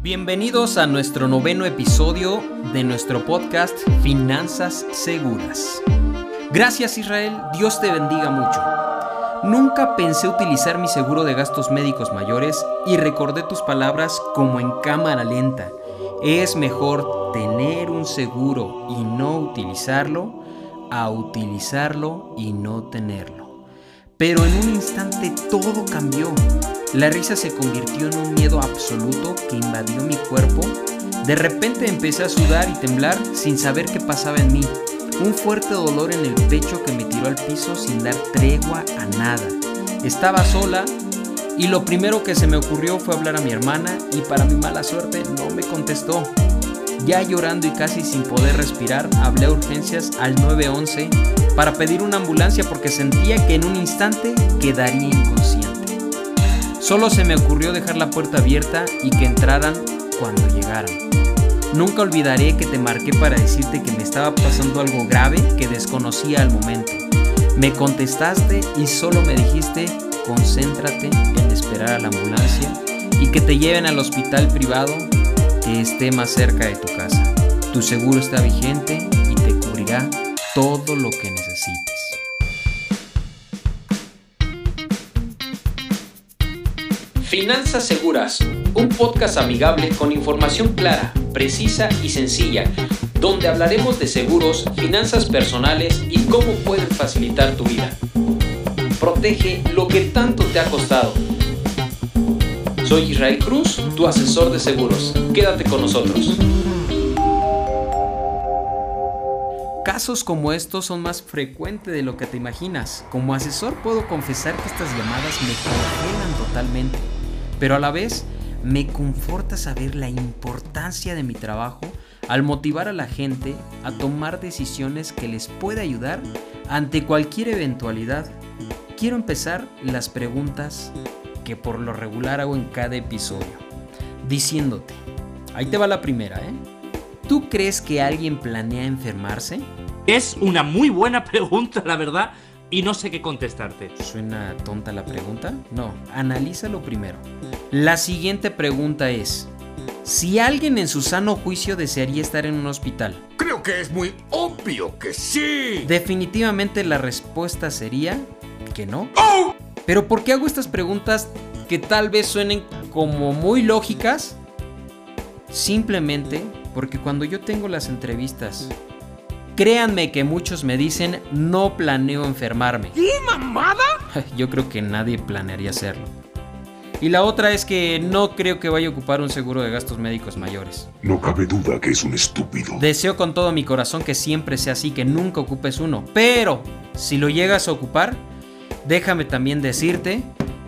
Bienvenidos a nuestro noveno episodio de nuestro podcast Finanzas Seguras. Gracias Israel, Dios te bendiga mucho. Nunca pensé utilizar mi seguro de gastos médicos mayores y recordé tus palabras como en cámara lenta. Es mejor tener un seguro y no utilizarlo a utilizarlo y no tenerlo. Pero en un instante todo cambió. La risa se convirtió en un miedo absoluto que invadió mi cuerpo. De repente empecé a sudar y temblar sin saber qué pasaba en mí. Un fuerte dolor en el pecho que me tiró al piso sin dar tregua a nada. Estaba sola y lo primero que se me ocurrió fue hablar a mi hermana y para mi mala suerte no me contestó. Ya llorando y casi sin poder respirar, hablé a urgencias al 911 para pedir una ambulancia porque sentía que en un instante quedaría inconsciente. Solo se me ocurrió dejar la puerta abierta y que entraran cuando llegaran. Nunca olvidaré que te marqué para decirte que me estaba pasando algo grave que desconocía al momento. Me contestaste y solo me dijiste concéntrate en esperar a la ambulancia y que te lleven al hospital privado que esté más cerca de tu casa. Tu seguro está vigente y te cubrirá todo lo que necesites. Finanzas Seguras, un podcast amigable con información clara, precisa y sencilla, donde hablaremos de seguros, finanzas personales y cómo pueden facilitar tu vida. Protege lo que tanto te ha costado. Soy Israel Cruz, tu asesor de seguros. Quédate con nosotros. Casos como estos son más frecuentes de lo que te imaginas. Como asesor puedo confesar que estas llamadas me congelan totalmente pero a la vez me conforta saber la importancia de mi trabajo al motivar a la gente a tomar decisiones que les pueda ayudar ante cualquier eventualidad. Quiero empezar las preguntas que por lo regular hago en cada episodio, diciéndote, ahí te va la primera, ¿eh? ¿Tú crees que alguien planea enfermarse? Es una muy buena pregunta, la verdad, y no sé qué contestarte. ¿Suena tonta la pregunta? No, analízalo primero. La siguiente pregunta es, si alguien en su sano juicio desearía estar en un hospital. Creo que es muy obvio que sí. Definitivamente la respuesta sería que no. ¡Oh! Pero ¿por qué hago estas preguntas que tal vez suenen como muy lógicas? Simplemente porque cuando yo tengo las entrevistas Créanme que muchos me dicen no planeo enfermarme. ¿Qué mamada? Yo creo que nadie planearía hacerlo. Y la otra es que no creo que vaya a ocupar un seguro de gastos médicos mayores. No cabe duda que es un estúpido. Deseo con todo mi corazón que siempre sea así, que nunca ocupes uno. Pero, si lo llegas a ocupar, déjame también decirte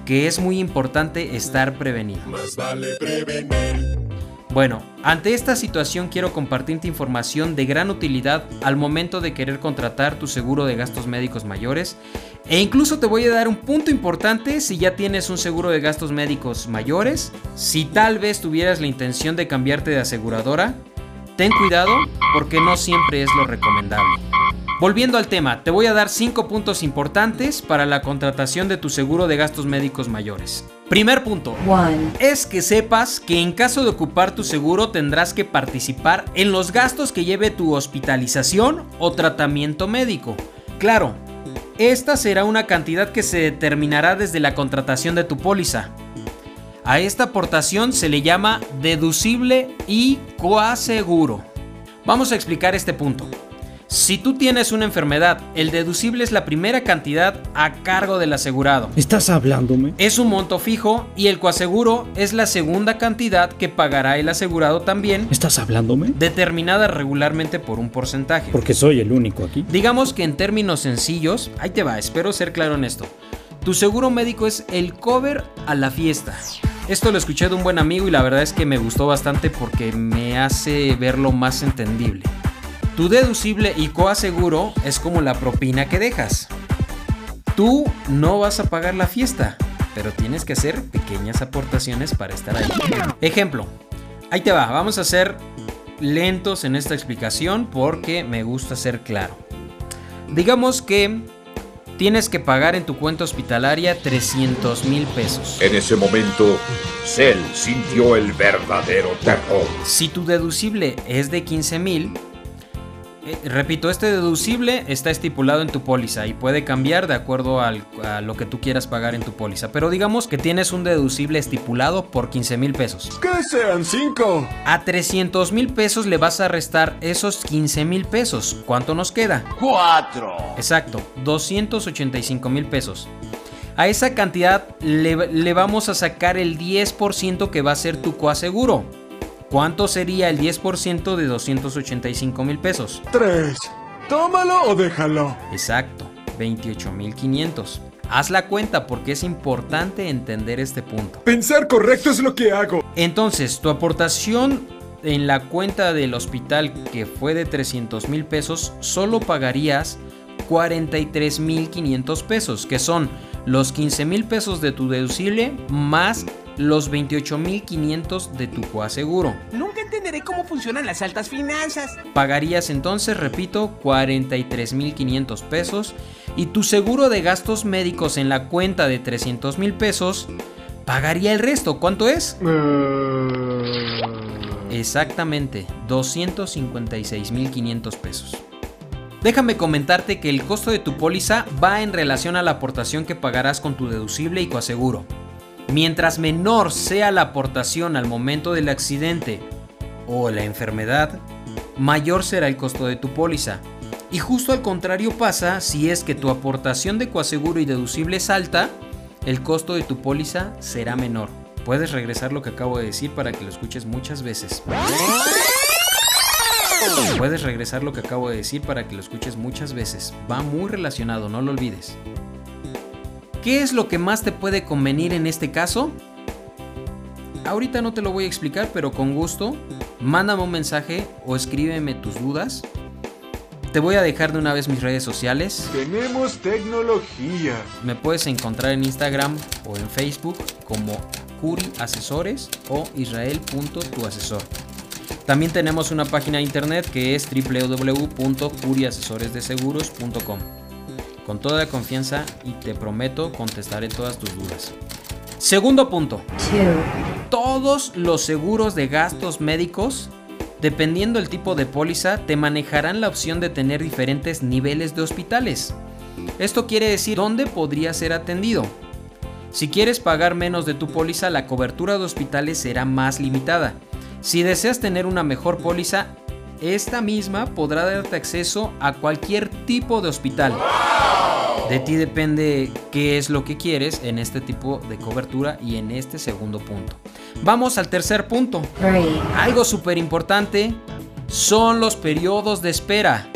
que es muy importante estar prevenido. Más vale prevenir. Bueno, ante esta situación quiero compartirte información de gran utilidad al momento de querer contratar tu seguro de gastos médicos mayores e incluso te voy a dar un punto importante si ya tienes un seguro de gastos médicos mayores, si tal vez tuvieras la intención de cambiarte de aseguradora, ten cuidado porque no siempre es lo recomendable. Volviendo al tema, te voy a dar 5 puntos importantes para la contratación de tu seguro de gastos médicos mayores. Primer punto. Es que sepas que en caso de ocupar tu seguro tendrás que participar en los gastos que lleve tu hospitalización o tratamiento médico. Claro, esta será una cantidad que se determinará desde la contratación de tu póliza. A esta aportación se le llama deducible y coaseguro. Vamos a explicar este punto. Si tú tienes una enfermedad, el deducible es la primera cantidad a cargo del asegurado. ¿Estás hablándome? Es un monto fijo y el coaseguro es la segunda cantidad que pagará el asegurado también. ¿Estás hablándome? Determinada regularmente por un porcentaje. Porque soy el único aquí. Digamos que en términos sencillos, ahí te va, espero ser claro en esto. Tu seguro médico es el cover a la fiesta. Esto lo escuché de un buen amigo y la verdad es que me gustó bastante porque me hace verlo más entendible. Tu deducible y coaseguro es como la propina que dejas. Tú no vas a pagar la fiesta, pero tienes que hacer pequeñas aportaciones para estar ahí. Ejemplo, ahí te va, vamos a ser lentos en esta explicación porque me gusta ser claro. Digamos que tienes que pagar en tu cuenta hospitalaria 300 mil pesos. En ese momento, Cell sintió el verdadero terror. Si tu deducible es de 15 mil, eh, repito, este deducible está estipulado en tu póliza y puede cambiar de acuerdo al- a lo que tú quieras pagar en tu póliza. Pero digamos que tienes un deducible estipulado por 15 mil pesos. Que sean cinco. A 300 mil pesos le vas a restar esos 15 mil pesos. ¿Cuánto nos queda? Cuatro. Exacto, 285 mil pesos. A esa cantidad le, le vamos a sacar el 10% que va a ser tu coaseguro. ¿Cuánto sería el 10% de 285 mil pesos? Tres. Tómalo o déjalo. Exacto, 28 mil 500. Haz la cuenta porque es importante entender este punto. Pensar correcto es lo que hago. Entonces, tu aportación en la cuenta del hospital que fue de 300 mil pesos, solo pagarías 43 mil 500 pesos, que son los 15 mil pesos de tu deducible más los 28 mil 500 de tu coaseguro. Nunca entenderé cómo funcionan las altas finanzas. Pagarías entonces, repito, 43 mil 500 pesos y tu seguro de gastos médicos en la cuenta de 300 mil pesos pagaría el resto. ¿Cuánto es? Exactamente, 256.500 pesos. Déjame comentarte que el costo de tu póliza va en relación a la aportación que pagarás con tu deducible y coaseguro. Mientras menor sea la aportación al momento del accidente o la enfermedad, mayor será el costo de tu póliza. Y justo al contrario pasa si es que tu aportación de coaseguro y deducible es alta, el costo de tu póliza será menor. Puedes regresar lo que acabo de decir para que lo escuches muchas veces. Puedes regresar lo que acabo de decir para que lo escuches muchas veces. Va muy relacionado, no lo olvides. ¿Qué es lo que más te puede convenir en este caso? Ahorita no te lo voy a explicar, pero con gusto, mándame un mensaje o escríbeme tus dudas. Te voy a dejar de una vez mis redes sociales. Tenemos tecnología. Me puedes encontrar en Instagram o en Facebook como Curi Asesores o Israel.tuasesor. También tenemos una página de internet que es www.curiasesoresdeseguros.com. Con toda confianza y te prometo contestaré todas tus dudas. Segundo punto. Todos los seguros de gastos médicos, dependiendo del tipo de póliza, te manejarán la opción de tener diferentes niveles de hospitales. Esto quiere decir dónde podría ser atendido. Si quieres pagar menos de tu póliza, la cobertura de hospitales será más limitada. Si deseas tener una mejor póliza, esta misma podrá darte acceso a cualquier tipo de hospital. De ti depende qué es lo que quieres en este tipo de cobertura y en este segundo punto. Vamos al tercer punto. Algo súper importante son los periodos de espera.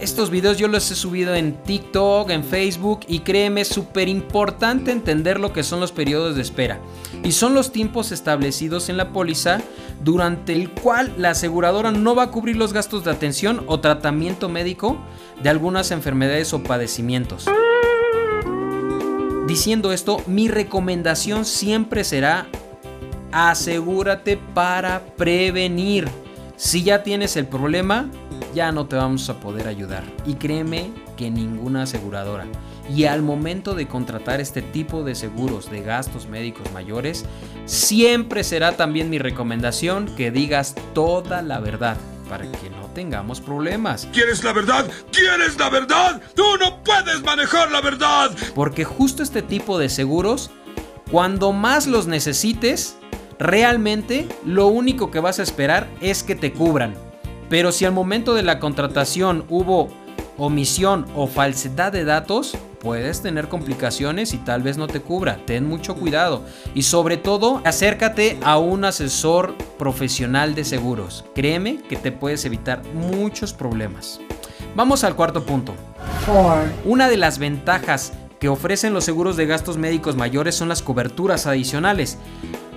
Estos videos yo los he subido en TikTok, en Facebook y créeme, es súper importante entender lo que son los periodos de espera. Y son los tiempos establecidos en la póliza durante el cual la aseguradora no va a cubrir los gastos de atención o tratamiento médico de algunas enfermedades o padecimientos. Diciendo esto, mi recomendación siempre será asegúrate para prevenir. Si ya tienes el problema, ya no te vamos a poder ayudar. Y créeme que ninguna aseguradora. Y al momento de contratar este tipo de seguros de gastos médicos mayores, siempre será también mi recomendación que digas toda la verdad para que no tengamos problemas. ¿Quieres la verdad? ¿Quieres la verdad? ¡Tú no puedes manejar la verdad! Porque justo este tipo de seguros, cuando más los necesites, realmente lo único que vas a esperar es que te cubran. Pero si al momento de la contratación hubo omisión o falsedad de datos, puedes tener complicaciones y tal vez no te cubra. Ten mucho cuidado y sobre todo acércate a un asesor profesional de seguros. Créeme que te puedes evitar muchos problemas. Vamos al cuarto punto. Una de las ventajas que ofrecen los seguros de gastos médicos mayores son las coberturas adicionales,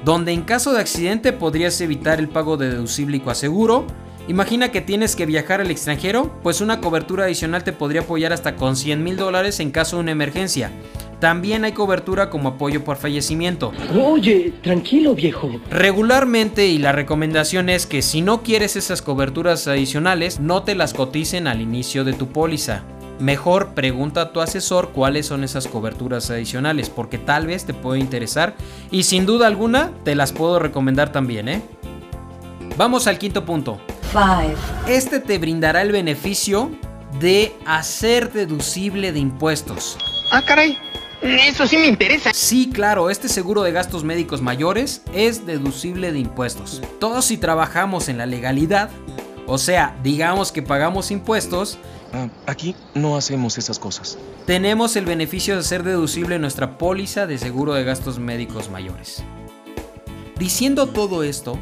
donde en caso de accidente podrías evitar el pago de deducible y coaseguro. Imagina que tienes que viajar al extranjero, pues una cobertura adicional te podría apoyar hasta con 100 mil dólares en caso de una emergencia. También hay cobertura como apoyo por fallecimiento. Oye, tranquilo viejo. Regularmente y la recomendación es que si no quieres esas coberturas adicionales, no te las coticen al inicio de tu póliza. mejor pregunta a tu asesor cuáles son esas coberturas adicionales, porque tal vez te puede interesar y sin duda alguna te las puedo recomendar también, ¿eh? Vamos al quinto punto. Este te brindará el beneficio de hacer deducible de impuestos. Ah, caray. Eso sí me interesa. Sí, claro, este seguro de gastos médicos mayores es deducible de impuestos. Todos si trabajamos en la legalidad, o sea, digamos que pagamos impuestos, Ah, aquí no hacemos esas cosas. tenemos el beneficio de ser deducible nuestra póliza de seguro de gastos médicos mayores. Diciendo todo esto,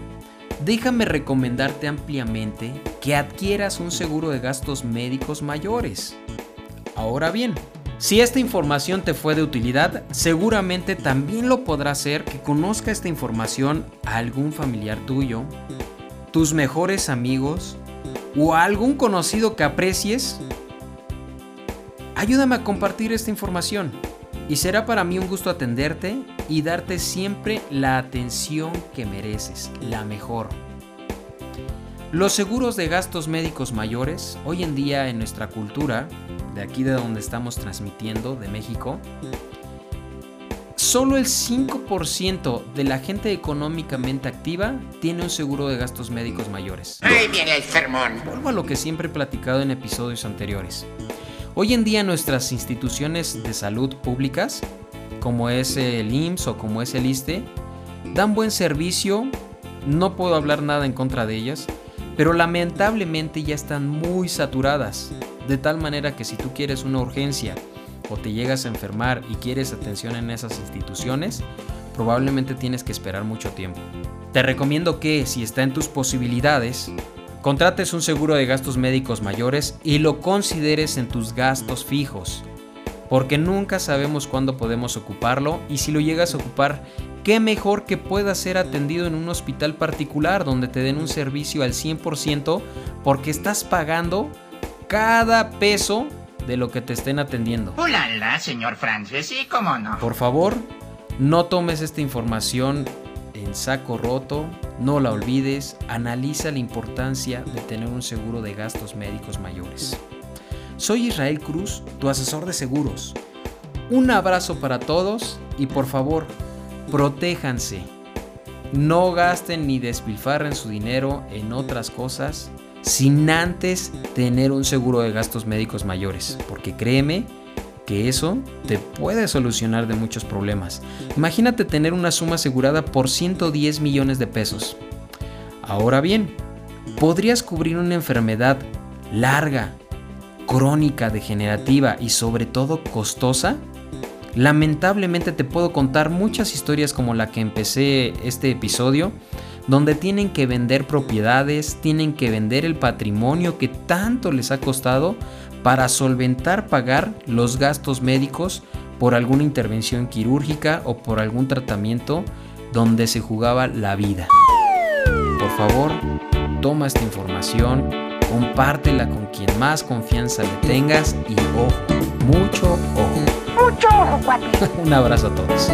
déjame recomendarte ampliamente que adquieras un seguro de gastos médicos mayores. Ahora bien, si esta información te fue de utilidad, seguramente también lo podrá hacer que conozca esta información a algún familiar tuyo, tus mejores amigos o a algún conocido que aprecies. Ayúdame a compartir esta información y será para mí un gusto atenderte y darte siempre la atención que mereces, la mejor. Los seguros de gastos médicos mayores, hoy en día en nuestra cultura, de aquí de donde estamos transmitiendo, de México, solo el 5% de la gente económicamente activa tiene un seguro de gastos médicos mayores. Ahí viene el sermón. Vuelvo a lo que siempre he platicado en episodios anteriores. Hoy en día nuestras instituciones de salud públicas, como es el IMSS o como es el ISTE, dan buen servicio, no puedo hablar nada en contra de ellas, pero lamentablemente ya están muy saturadas, de tal manera que si tú quieres una urgencia o te llegas a enfermar y quieres atención en esas instituciones, probablemente tienes que esperar mucho tiempo. Te recomiendo que, si está en tus posibilidades, contrates un seguro de gastos médicos mayores y lo consideres en tus gastos fijos, porque nunca sabemos cuándo podemos ocuparlo y si lo llegas a ocupar, qué mejor que pueda ser atendido en un hospital particular donde te den un servicio al 100% porque estás pagando cada peso de lo que te estén atendiendo. Ulala, señor Francis, sí, cómo no. Por favor, no tomes esta información en saco roto, no la olvides, analiza la importancia de tener un seguro de gastos médicos mayores. Soy Israel Cruz, tu asesor de seguros. Un abrazo para todos y por favor, protéjanse. No gasten ni despilfarren su dinero en otras cosas sin antes tener un seguro de gastos médicos mayores, porque créeme que eso te puede solucionar de muchos problemas. Imagínate tener una suma asegurada por 110 millones de pesos. Ahora bien, podrías cubrir una enfermedad larga, crónica, degenerativa y sobre todo costosa. Lamentablemente te puedo contar muchas historias como la que empecé este episodio, donde tienen que vender propiedades, tienen que vender el patrimonio que tanto les ha costado para solventar pagar los gastos médicos por alguna intervención quirúrgica o por algún tratamiento donde se jugaba la vida. Por favor, toma esta información, compártela con quien más confianza le tengas y ojo, mucho ojo. Mucho ojo, cuate. Un abrazo a todos.